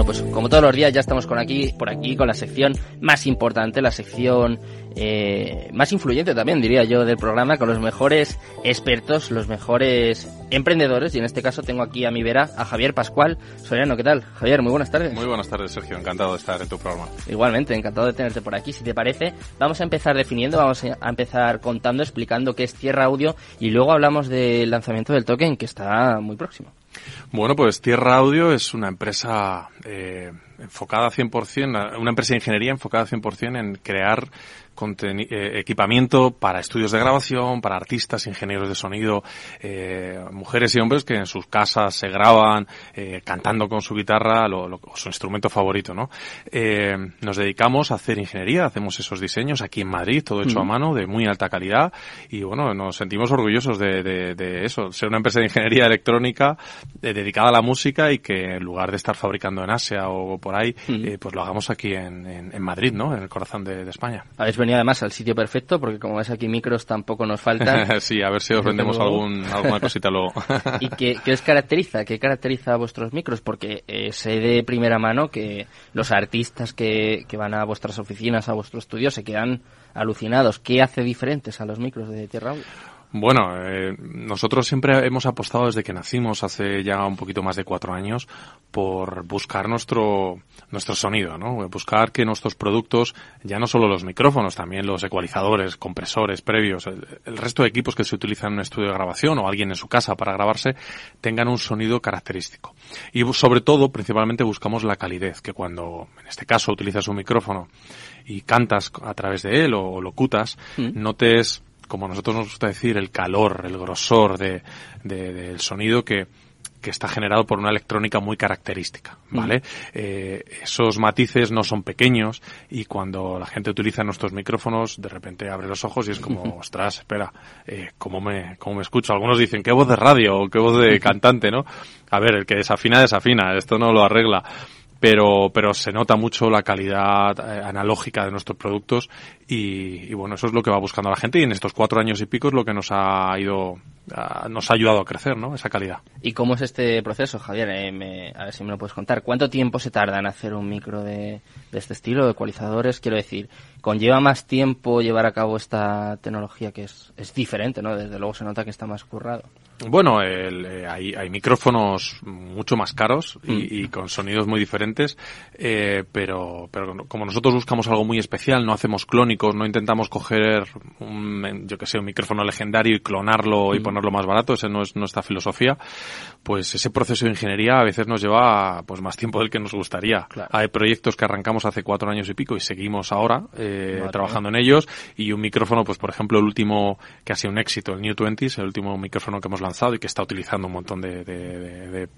Bueno, pues como todos los días ya estamos con aquí, por aquí con la sección más importante, la sección eh, más influyente también, diría yo, del programa, con los mejores expertos, los mejores emprendedores. Y en este caso tengo aquí a mi vera a Javier Pascual Soriano. ¿Qué tal? Javier, muy buenas tardes. Muy buenas tardes, Sergio. Encantado de estar en tu programa. Igualmente, encantado de tenerte por aquí. Si te parece, vamos a empezar definiendo, vamos a empezar contando, explicando qué es Tierra Audio y luego hablamos del lanzamiento del token que está muy próximo. Bueno, pues Tierra Audio es una empresa eh, enfocada 100%, una empresa de ingeniería enfocada 100% en crear eh, equipamiento para estudios de grabación, para artistas, ingenieros de sonido, eh, mujeres y hombres que en sus casas se graban eh, cantando con su guitarra lo, su instrumento favorito, ¿no? Eh, nos dedicamos a hacer ingeniería, hacemos esos diseños aquí en Madrid, todo hecho a mano, de muy alta calidad y bueno, nos sentimos orgullosos de, de, de eso, ser una empresa de ingeniería electrónica dedicada a la música y que en lugar de estar fabricando en Asia o por ahí, pues lo hagamos aquí en, en, en, Madrid, ¿no? En el corazón de, de España además al sitio perfecto, porque como ves aquí micros tampoco nos faltan. sí, a ver si os vendemos algún, alguna cosita luego. ¿Y qué, qué, os caracteriza? ¿Qué caracteriza a vuestros micros? Porque eh, sé de primera mano que los artistas que, que van a vuestras oficinas, a vuestro estudio, se quedan alucinados. ¿Qué hace diferentes a los micros de Tierra Audio? Bueno, eh, nosotros siempre hemos apostado desde que nacimos hace ya un poquito más de cuatro años por buscar nuestro nuestro sonido, ¿no? Buscar que nuestros productos, ya no solo los micrófonos, también los ecualizadores, compresores previos, el, el resto de equipos que se utilizan en un estudio de grabación o alguien en su casa para grabarse, tengan un sonido característico. Y sobre todo, principalmente buscamos la calidez, que cuando, en este caso, utilizas un micrófono y cantas a través de él o locutas, mm. notes como nosotros nos gusta decir, el calor, el grosor de, de, del sonido que, que está generado por una electrónica muy característica, ¿vale? Mm. Eh, esos matices no son pequeños y cuando la gente utiliza nuestros micrófonos, de repente abre los ojos y es como, ostras, espera, eh, ¿cómo me, cómo me escucho? Algunos dicen, ¿qué voz de radio o qué voz de cantante, no? A ver, el que desafina, desafina, esto no lo arregla pero, pero se nota mucho la calidad eh, analógica de nuestros productos y, y, bueno, eso es lo que va buscando la gente y en estos cuatro años y pico es lo que nos ha ido, a, nos ha ayudado a crecer, ¿no? Esa calidad. ¿Y cómo es este proceso, Javier? Eh, me, a ver si me lo puedes contar. ¿Cuánto tiempo se tarda en hacer un micro de, de este estilo, de ecualizadores? Quiero decir, ¿conlleva más tiempo llevar a cabo esta tecnología que es, es diferente, ¿no? Desde luego se nota que está más currado. Bueno, el, eh, hay, hay, micrófonos mucho más caros y, mm. y con sonidos muy diferentes, eh, pero, pero como nosotros buscamos algo muy especial, no hacemos clónicos, no intentamos coger un, yo que sé, un micrófono legendario y clonarlo y mm. ponerlo más barato, esa no es nuestra filosofía, pues ese proceso de ingeniería a veces nos lleva pues más tiempo del que nos gustaría. Claro. Hay proyectos que arrancamos hace cuatro años y pico y seguimos ahora eh, vale. trabajando en ellos y un micrófono, pues por ejemplo el último que ha sido un éxito, el New 20 el último micrófono que hemos lanzado y que está utilizando un montón de, de, de, de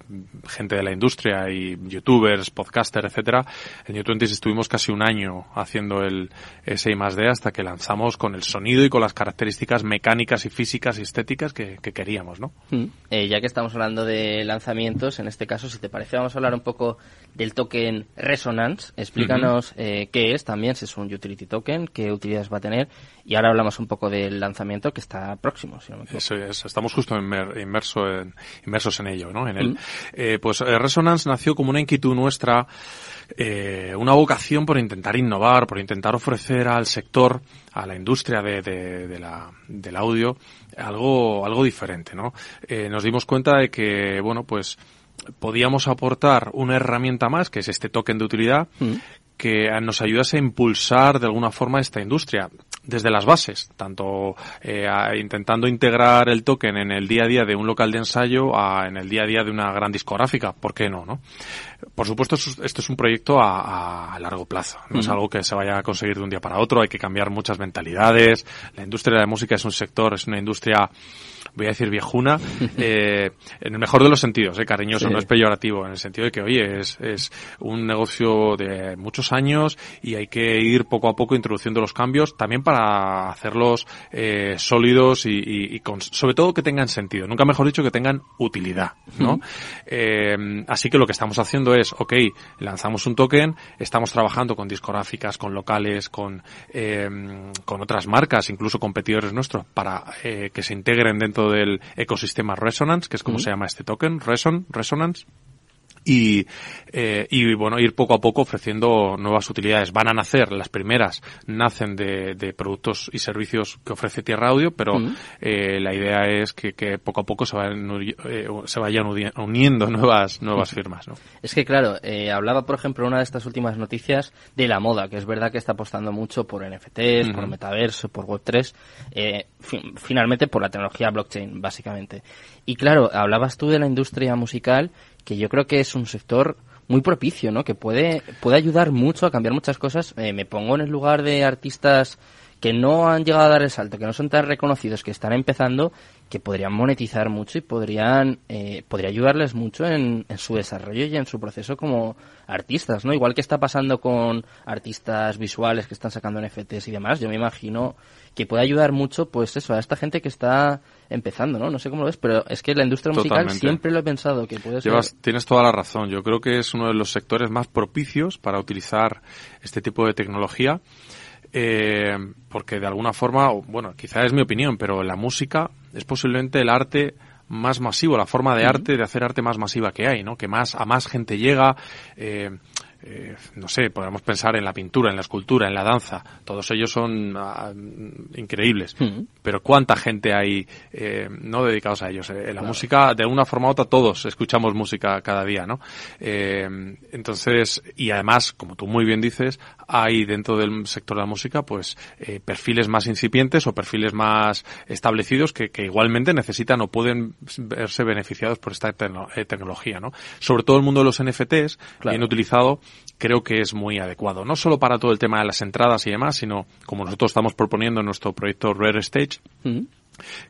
gente de la industria y youtubers, podcasters, etcétera. En New20 estuvimos casi un año haciendo el SI más D hasta que lanzamos con el sonido y con las características mecánicas y físicas y estéticas que, que queríamos, ¿no? Mm. Eh, ya que estamos hablando de lanzamientos, en este caso, si te parece, vamos a hablar un poco del token Resonance. Explícanos uh -huh. eh, qué es también, si es un utility token, qué utilidades va a tener. Y ahora hablamos un poco del lanzamiento que está próximo. Si no me Eso es, estamos justo en inmerso en, inmersos en ello, ¿no? En él. Mm. Eh, pues eh, Resonance nació como una inquietud nuestra, eh, una vocación por intentar innovar, por intentar ofrecer al sector, a la industria de, de, de la, del audio, algo, algo diferente, ¿no? Eh, nos dimos cuenta de que, bueno, pues podíamos aportar una herramienta más, que es este token de utilidad, mm. que nos ayudase a impulsar de alguna forma esta industria desde las bases, tanto eh, a, intentando integrar el token en el día a día de un local de ensayo a, en el día a día de una gran discográfica, ¿por qué no? no? Por supuesto, esto es un proyecto a, a largo plazo, no es algo que se vaya a conseguir de un día para otro, hay que cambiar muchas mentalidades, la industria de la música es un sector, es una industria voy a decir viejuna, eh, en el mejor de los sentidos, eh, cariñoso, sí. no es peyorativo, en el sentido de que, oye, es, es un negocio de muchos años y hay que ir poco a poco introduciendo los cambios, también para hacerlos eh, sólidos y, y, y con, sobre todo que tengan sentido, nunca mejor dicho que tengan utilidad, ¿no? eh, así que lo que estamos haciendo es, ok, lanzamos un token, estamos trabajando con discográficas, con locales, con, eh, con otras marcas, incluso competidores nuestros, para eh, que se integren dentro del ecosistema Resonance, que es como se llama este token, Reson, Resonance. Y, eh, y bueno, ir poco a poco ofreciendo nuevas utilidades. Van a nacer, las primeras nacen de, de productos y servicios que ofrece Tierra Audio, pero eh, la idea es que, que, poco a poco se vayan, eh, se vayan uniendo nuevas, nuevas firmas. ¿no? Es que claro, eh, hablaba por ejemplo una de estas últimas noticias de la moda, que es verdad que está apostando mucho por NFTs, por metaverso, por Web3, eh, finalmente por la tecnología blockchain, básicamente. Y claro, hablabas tú de la industria musical que yo creo que es un sector muy propicio, ¿no? Que puede, puede ayudar mucho a cambiar muchas cosas. Eh, me pongo en el lugar de artistas que no han llegado a dar el salto, que no son tan reconocidos, que están empezando, que podrían monetizar mucho y podrían eh, podría ayudarles mucho en, en, su desarrollo y en su proceso como artistas, ¿no? Igual que está pasando con artistas visuales que están sacando NFTs y demás, yo me imagino que puede ayudar mucho, pues eso, a esta gente que está empezando, ¿no? No sé cómo lo ves, pero es que la industria musical siempre lo he pensado que puede ser... Tienes toda la razón. Yo creo que es uno de los sectores más propicios para utilizar este tipo de tecnología eh, porque de alguna forma, bueno, quizá es mi opinión, pero la música es posiblemente el arte más masivo, la forma de arte, de hacer arte más masiva que hay, ¿no? Que más, a más gente llega, eh, eh, no sé, podemos pensar en la pintura, en la escultura, en la danza, todos ellos son ah, increíbles, pero cuánta gente hay eh, no dedicados a ellos. Eh, la música, de una forma u otra, todos escuchamos música cada día, ¿no? Eh, entonces, y además, como tú muy bien dices, hay dentro del sector de la música, pues, eh, perfiles más incipientes o perfiles más establecidos que, que igualmente necesitan o pueden verse beneficiados por esta tecnología, ¿no? Sobre todo el mundo de los NFTs, bien utilizado, creo que es muy adecuado. No solo para todo el tema de las entradas y demás, sino como nosotros estamos proponiendo en nuestro proyecto Rare Stage,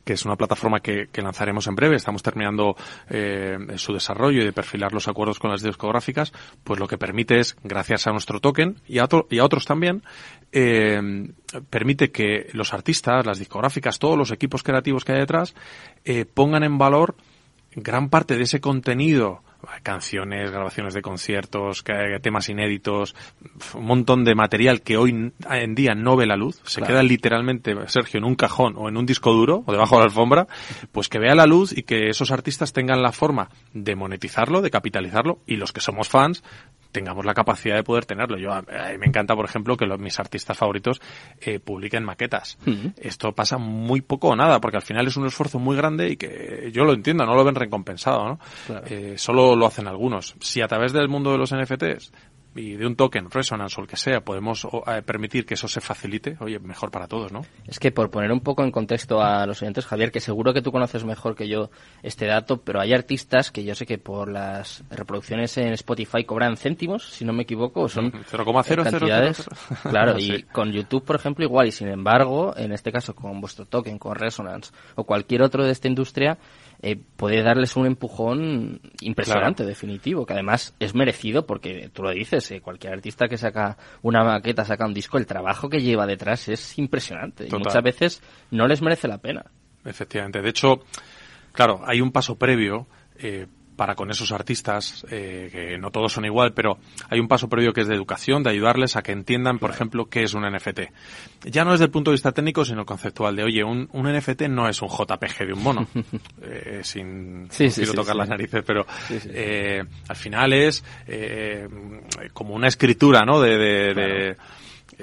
que es una plataforma que, lanzaremos en breve. Estamos terminando eh, su desarrollo y de perfilar los acuerdos con las discográficas, pues lo que permite es, gracias a nuestro token y a, y a otros también, eh, permite que los artistas, las discográficas, todos los equipos creativos que hay detrás, eh, pongan en valor gran parte de ese contenido canciones, grabaciones de conciertos, temas inéditos, un montón de material que hoy en día no ve la luz, se queda literalmente, Sergio, en un cajón o en un disco duro o debajo de la alfombra, pues que vea la luz y que esos artistas tengan la forma de monetizarlo, de capitalizarlo y los que somos fans tengamos la capacidad de poder tenerlo. Yo a, mí me encanta, por ejemplo, que los, mis artistas favoritos eh, publiquen maquetas. Esto pasa muy poco o nada, porque al final es un esfuerzo muy grande y que yo lo entiendo, no lo ven recompensado, ¿no? Eh, solo lo hacen algunos. Si a través del mundo de los NFTs y de un token, Resonance o el que sea, podemos eh, permitir que eso se facilite, oye, mejor para todos, ¿no? Es que por poner un poco en contexto a los oyentes, Javier, que seguro que tú conoces mejor que yo este dato, pero hay artistas que yo sé que por las reproducciones en Spotify cobran céntimos, si no me equivoco, son 0,0 cantidades. claro, y con YouTube, por ejemplo, igual, y sin embargo, en este caso con vuestro token, con Resonance o cualquier otro de esta industria, eh, puede darles un empujón impresionante, definitivo, que además es merecido porque tú lo dices, eh, cualquier artista que saca una maqueta, saca un disco, el trabajo que lleva detrás es impresionante y muchas veces no les merece la pena. Efectivamente, de hecho, claro, hay un paso previo eh, para con esos artistas, eh, que no todos son igual, pero hay un paso previo que es de educación, de ayudarles a que entiendan, por ejemplo, qué es un NFT. Ya no desde el punto de vista técnico, sino conceptual, de, oye, un, un NFT no es un JPG de un mono, eh, sin sí, quiero tocar las narices, pero eh, al final es eh, como una escritura, ¿no? de, de, de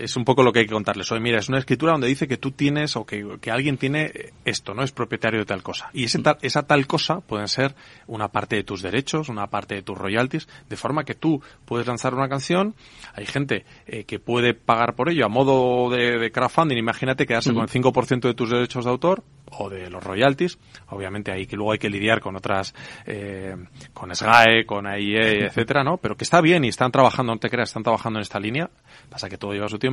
es un poco lo que hay que contarles. Oye, mira, es una escritura donde dice que tú tienes o que, que alguien tiene esto, ¿no? Es propietario de tal cosa. Y ese mm. esa tal cosa pueden ser una parte de tus derechos, una parte de tus royalties, de forma que tú puedes lanzar una canción, hay gente eh, que puede pagar por ello a modo de, crowdfunding, imagínate quedarse con el 5% de tus derechos de autor o de los royalties. Obviamente ahí que luego hay que lidiar con otras, eh, con SGAE, con AIE, etcétera, ¿no? Pero que está bien y están trabajando, no te creas, están trabajando en esta línea. Pasa que todo lleva su tiempo.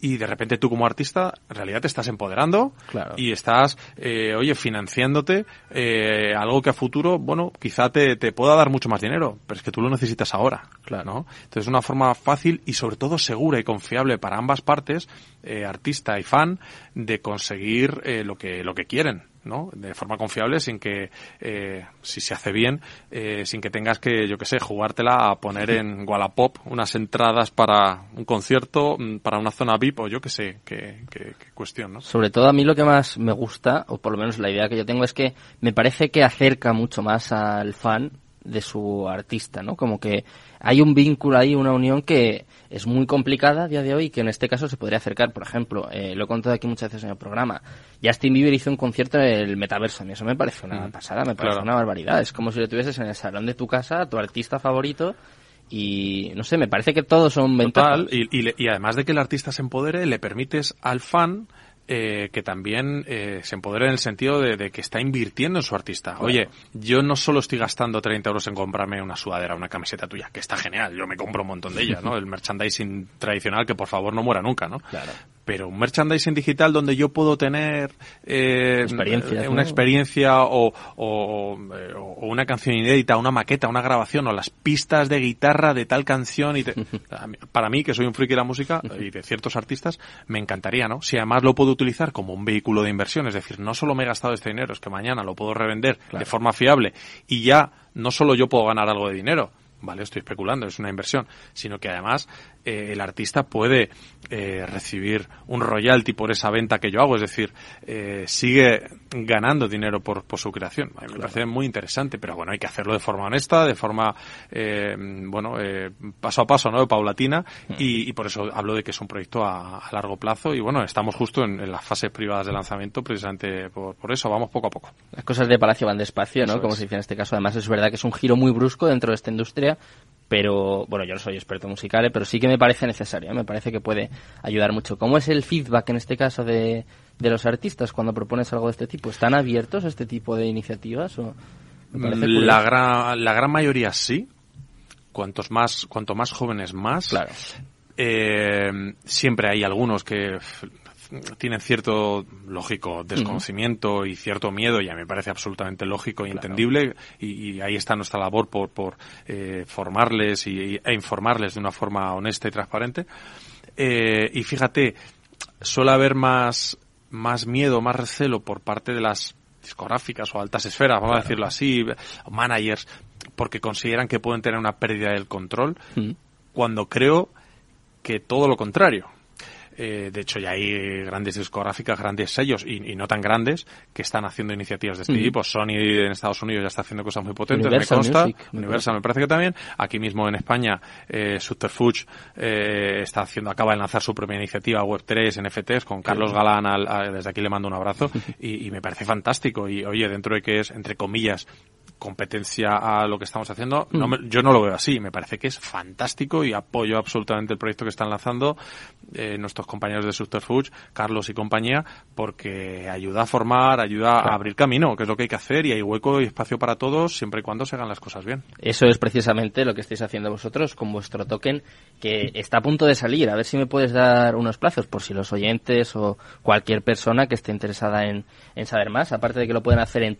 Y de repente tú como artista, en realidad te estás empoderando y estás, eh, oye, financiándote eh, algo que a futuro, bueno, quizá te, te pueda dar mucho más dinero, pero es que tú lo necesitas ahora, claro, ¿no? Entonces una forma fácil y sobre todo segura y confiable para ambas partes, eh, artista y fan, de conseguir eh, lo que lo que quieren. ¿No? De forma confiable, sin que, eh, si se hace bien, eh, sin que tengas que, yo que sé, jugártela a poner en Wallapop unas entradas para un concierto, mm, para una zona VIP o yo que sé, qué, cuestión, ¿no? Sobre todo a mí lo que más me gusta, o por lo menos la idea que yo tengo, es que me parece que acerca mucho más al fan de su artista, ¿no? Como que hay un vínculo ahí, una unión que es muy complicada a día de hoy y que en este caso se podría acercar. Por ejemplo, eh, lo he contado aquí muchas veces en el programa, Justin Bieber hizo un concierto en el metaverso. y eso me parece una pasada, me parece una barbaridad. Es como si lo tuvieses en el salón de tu casa, tu artista favorito, y no sé, me parece que todos son ventajas. y, y, además de que el artista se empodere, le permites al fan eh, que también eh, se empodere en el sentido de, que está invirtiendo en su artista. Oye, yo no solo estoy gastando 30 euros en comprarme una sudadera, una camiseta tuya, que está genial, yo me compro un montón de ellas, ¿no? El merchandising tradicional que por favor no muera nunca, ¿no? Claro pero un merchandising digital donde yo puedo tener eh, una experiencia o, o, una canción inédita, una maqueta, una grabación o las pistas de guitarra de tal canción y para mí que soy un friki de la música y de ciertos artistas me encantaría, ¿no? Si además lo puedo utilizar como un vehículo de inversión, es decir, no solo me he gastado este dinero, es que mañana lo puedo revender de forma fiable y ya no solo yo puedo ganar algo de dinero, vale, estoy especulando, es una inversión, sino que además eh, el artista puede eh, recibir un royalty por esa venta que yo hago, es decir, eh, sigue ganando dinero por, por su creación. me parece muy interesante, pero bueno, hay que hacerlo de forma honesta, de forma, bueno, paso a paso, ¿no? Paulatina, mm. y, por eso hablo de que es un proyecto a, largo plazo y bueno, estamos justo en, las fases privadas de lanzamiento precisamente por, por, eso, vamos poco a poco. Las cosas de Palacio van despacio, ¿no? Como se dice en este caso. Además, es verdad que es un giro muy brusco dentro de esta industria, pero bueno, yo no soy experto musical, ¿eh? pero sí que me parece necesario, ¿eh? me parece que puede ayudar mucho. ¿Cómo es el feedback en este caso de, de los artistas cuando propones algo de este tipo? ¿Están abiertos a este tipo de iniciativas? O la, gran, la gran mayoría sí. Cuantos más, cuanto más jóvenes más. Claro. Eh, siempre hay algunos que tienen cierto, lógico, desconocimiento y cierto miedo, y a mí me parece absolutamente lógico e entendible, y, ahí está nuestra labor por, por eh, formarles y, e informarles de una forma honesta y transparente. Eh, y fíjate, suele haber más, más miedo, más recelo por parte de las discográficas o altas esferas, vamos a decirlo así, managers, porque consideran que pueden tener una pérdida del control, cuando creo que todo lo contrario eh, de hecho, ya hay grandes discográficas, grandes sellos y, no tan grandes que están haciendo iniciativas de este tipo. Sony en Estados Unidos ya está haciendo cosas muy potentes, me consta. Universal me parece que también. Aquí mismo en España, eh, Subterfuge eh, está haciendo, acaba de lanzar su propia iniciativa Web3 NFTs con Carlos Galán. desde aquí le mando un abrazo y, y me parece fantástico. Y oye, dentro de que es, entre comillas, competencia a lo que estamos haciendo, mm. yo no lo veo así. Me parece que es fantástico y apoyo absolutamente el proyecto que están lanzando eh, nuestros compañeros de Subterfuge, Carlos y compañía, porque ayuda a formar, ayuda a abrir camino, que es lo que hay que hacer y hay hueco y espacio para todos siempre y cuando se hagan las cosas bien. Eso es precisamente lo que estáis haciendo vosotros con vuestro token que está a punto de salir. A ver si me puedes dar unos plazos por si los oyentes o cualquier persona que esté interesada en, en saber más, aparte de que lo pueden hacer en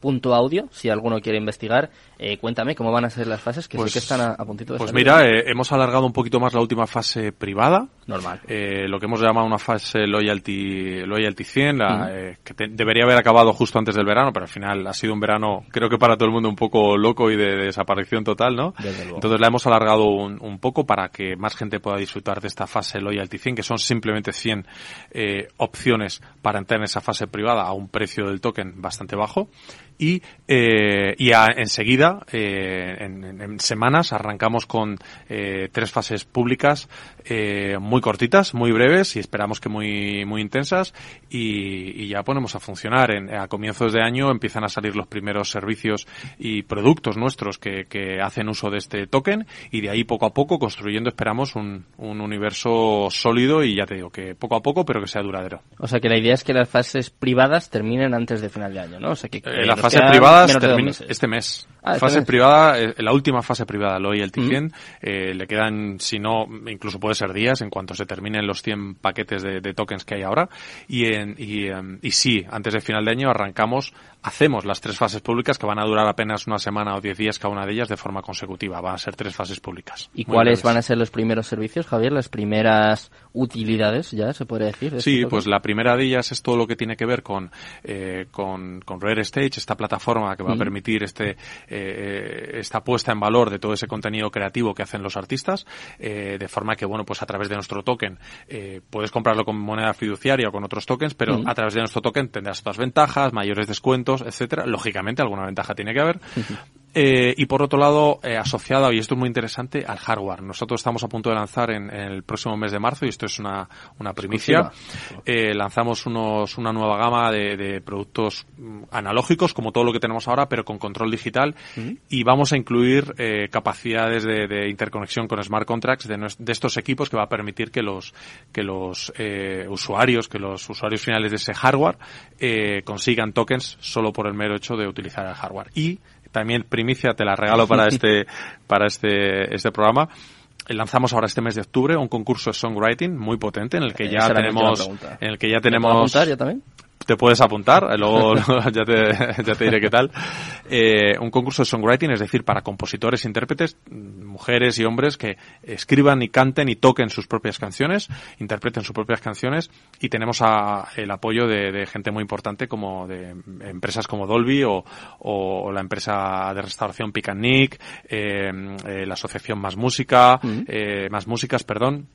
token.tierra.audio audio, si alguno quiere investigar. Eh, cuéntame cómo van a ser las fases, que sí pues que están a, puntito de Pues mira, eh, hemos alargado un poquito más la última fase privada. Normal. Eh, lo que hemos llamado una fase Loyalty, Loyalty 100, la, que debería haber acabado justo antes del verano, pero al final ha sido un verano, creo que para todo el mundo un poco loco y de, desaparición total, ¿no? Entonces la hemos alargado un, un, poco para que más gente pueda disfrutar de esta fase Loyalty 100, que son simplemente 100 opciones para entrar en esa fase privada a un precio del token bastante bajo y, eh, y enseguida, eh, en, semanas, arrancamos con eh, tres fases públicas eh, muy cortitas, muy breves y esperamos que muy, muy intensas y, y ya ponemos a funcionar. En, a comienzos de año empiezan a salir los primeros servicios y productos nuestros que, que hacen uso de este token y de ahí poco a poco construyendo, esperamos, un, un universo sólido y ya te digo que poco a poco, pero que sea duradero. O sea que la idea es que las fases privadas terminen antes de final de año, ¿no? O sea que, la fase privada termina este mes. Ah, fase privada, eh, la última fase privada, lo y el T100, eh, le quedan, si no, incluso puede ser días en cuanto se terminen los 100 paquetes de, tokens que hay ahora. Y, en, y, em, y sí, antes del final de año arrancamos, hacemos las tres fases públicas que van a durar apenas una semana o diez días cada una de ellas de forma consecutiva. Van a ser tres fases públicas. ¿Y cuáles van a ser los primeros servicios, Javier? Las primeras utilidades, ya se puede decir. Este sí, pues la primera de ellas es todo lo que tiene que ver con, eh, con, con Rare Stage, esta plataforma que va a permitir este eh, esta puesta en valor de todo ese contenido creativo que hacen los artistas, eh, de forma que, bueno, pues a través de nuestro token eh, puedes comprarlo con moneda fiduciaria o con otros tokens, pero a través de nuestro token tendrás otras ventajas, mayores descuentos, etcétera. Lógicamente, alguna ventaja tiene que haber. Eh, y por otro lado, eh, asociada, y esto es muy interesante, al hardware. Nosotros estamos a punto de lanzar en, el próximo mes de marzo, y esto es una, una primicia, eh, lanzamos unos, una nueva gama de, de, productos mm, analógicos, como todo lo que tenemos ahora, pero con control digital, y vamos a incluir eh, capacidades de, de, interconexión con smart contracts de, de, estos equipos que va a permitir que los, que los eh, usuarios, que los usuarios finales de ese hardware eh, consigan tokens solo por el mero hecho de utilizar el hardware. Y también primicia, te la regalo para este, para este, este programa. Lanzamos ahora este mes de octubre un concurso de songwriting muy potente en el que ya tenemos, en el que ya tenemos. ya también? Te puedes apuntar, luego, ya, te, ya te diré qué tal. Eh, un concurso de songwriting, es decir, para compositores, intérpretes, mujeres y hombres que escriban y canten y toquen sus propias canciones, interpreten sus propias canciones y tenemos a, el apoyo de, de, gente muy importante como de empresas como Dolby o, o la empresa de restauración Nick, eh, eh, la asociación Más Música, eh, Más Músicas, perdón,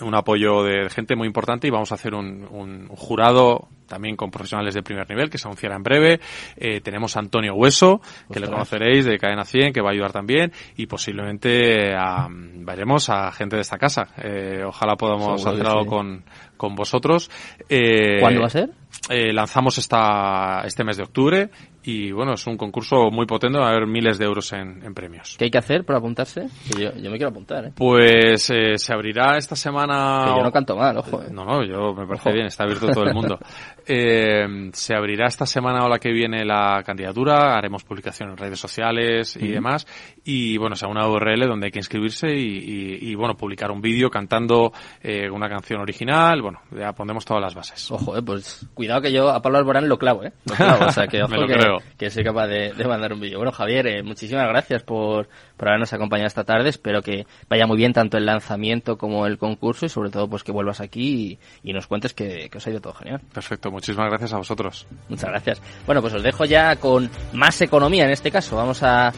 un apoyo de gente muy importante y vamos a hacer un, un jurado también con profesionales de primer nivel que se anunciará en breve. Eh, tenemos a Antonio Hueso, que le conoceréis de Cadena 100, que va a ayudar también y posiblemente a, veremos a gente de esta casa. Eh, ojalá podamos hacer algo con, con vosotros. Eh, ¿Cuándo va a ser? Eh, lanzamos esta, este mes de octubre y bueno, es un concurso muy potente, va a haber miles de euros en, en premios. ¿Qué hay que hacer para apuntarse? Yo, yo, me quiero apuntar, ¿eh? Pues eh, se abrirá esta semana... Que yo no canto mal, ojo. No, no, yo me parece ojo. bien, está abierto todo el mundo. Eh, se abrirá esta semana o la que viene la candidatura, haremos publicación en redes sociales y uh -huh. demás. Y bueno, sea una URL donde hay que inscribirse y, y, y bueno, publicar un vídeo cantando eh, una canción original. Bueno, ya pondremos todas las bases. Ojo, eh, pues cuidado que yo a Pablo Alborán lo clavo, ¿eh? Lo clavo, o sea que ojo Me lo que, creo. que soy capaz de, de mandar un vídeo. Bueno, Javier, eh, muchísimas gracias por, por habernos acompañado esta tarde. Espero que vaya muy bien tanto el lanzamiento como el concurso y sobre todo pues que vuelvas aquí y, y nos cuentes que, que os ha ido todo genial. Perfecto, muchísimas gracias a vosotros. Muchas gracias. Bueno, pues os dejo ya con más economía en este caso. Vamos a,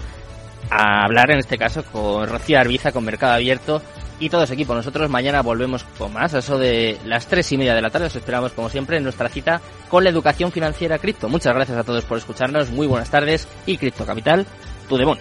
hablar en este caso con Rocío Arbiza, con Mercado Abierto y todo ese equipo. Nosotros mañana volvemos con más, a eso de las tres y media de la tarde. Os esperamos como siempre en nuestra cita con la educación financiera cripto. Muchas gracias a todos por escucharnos, muy buenas tardes y Cripto Capital, tu demon.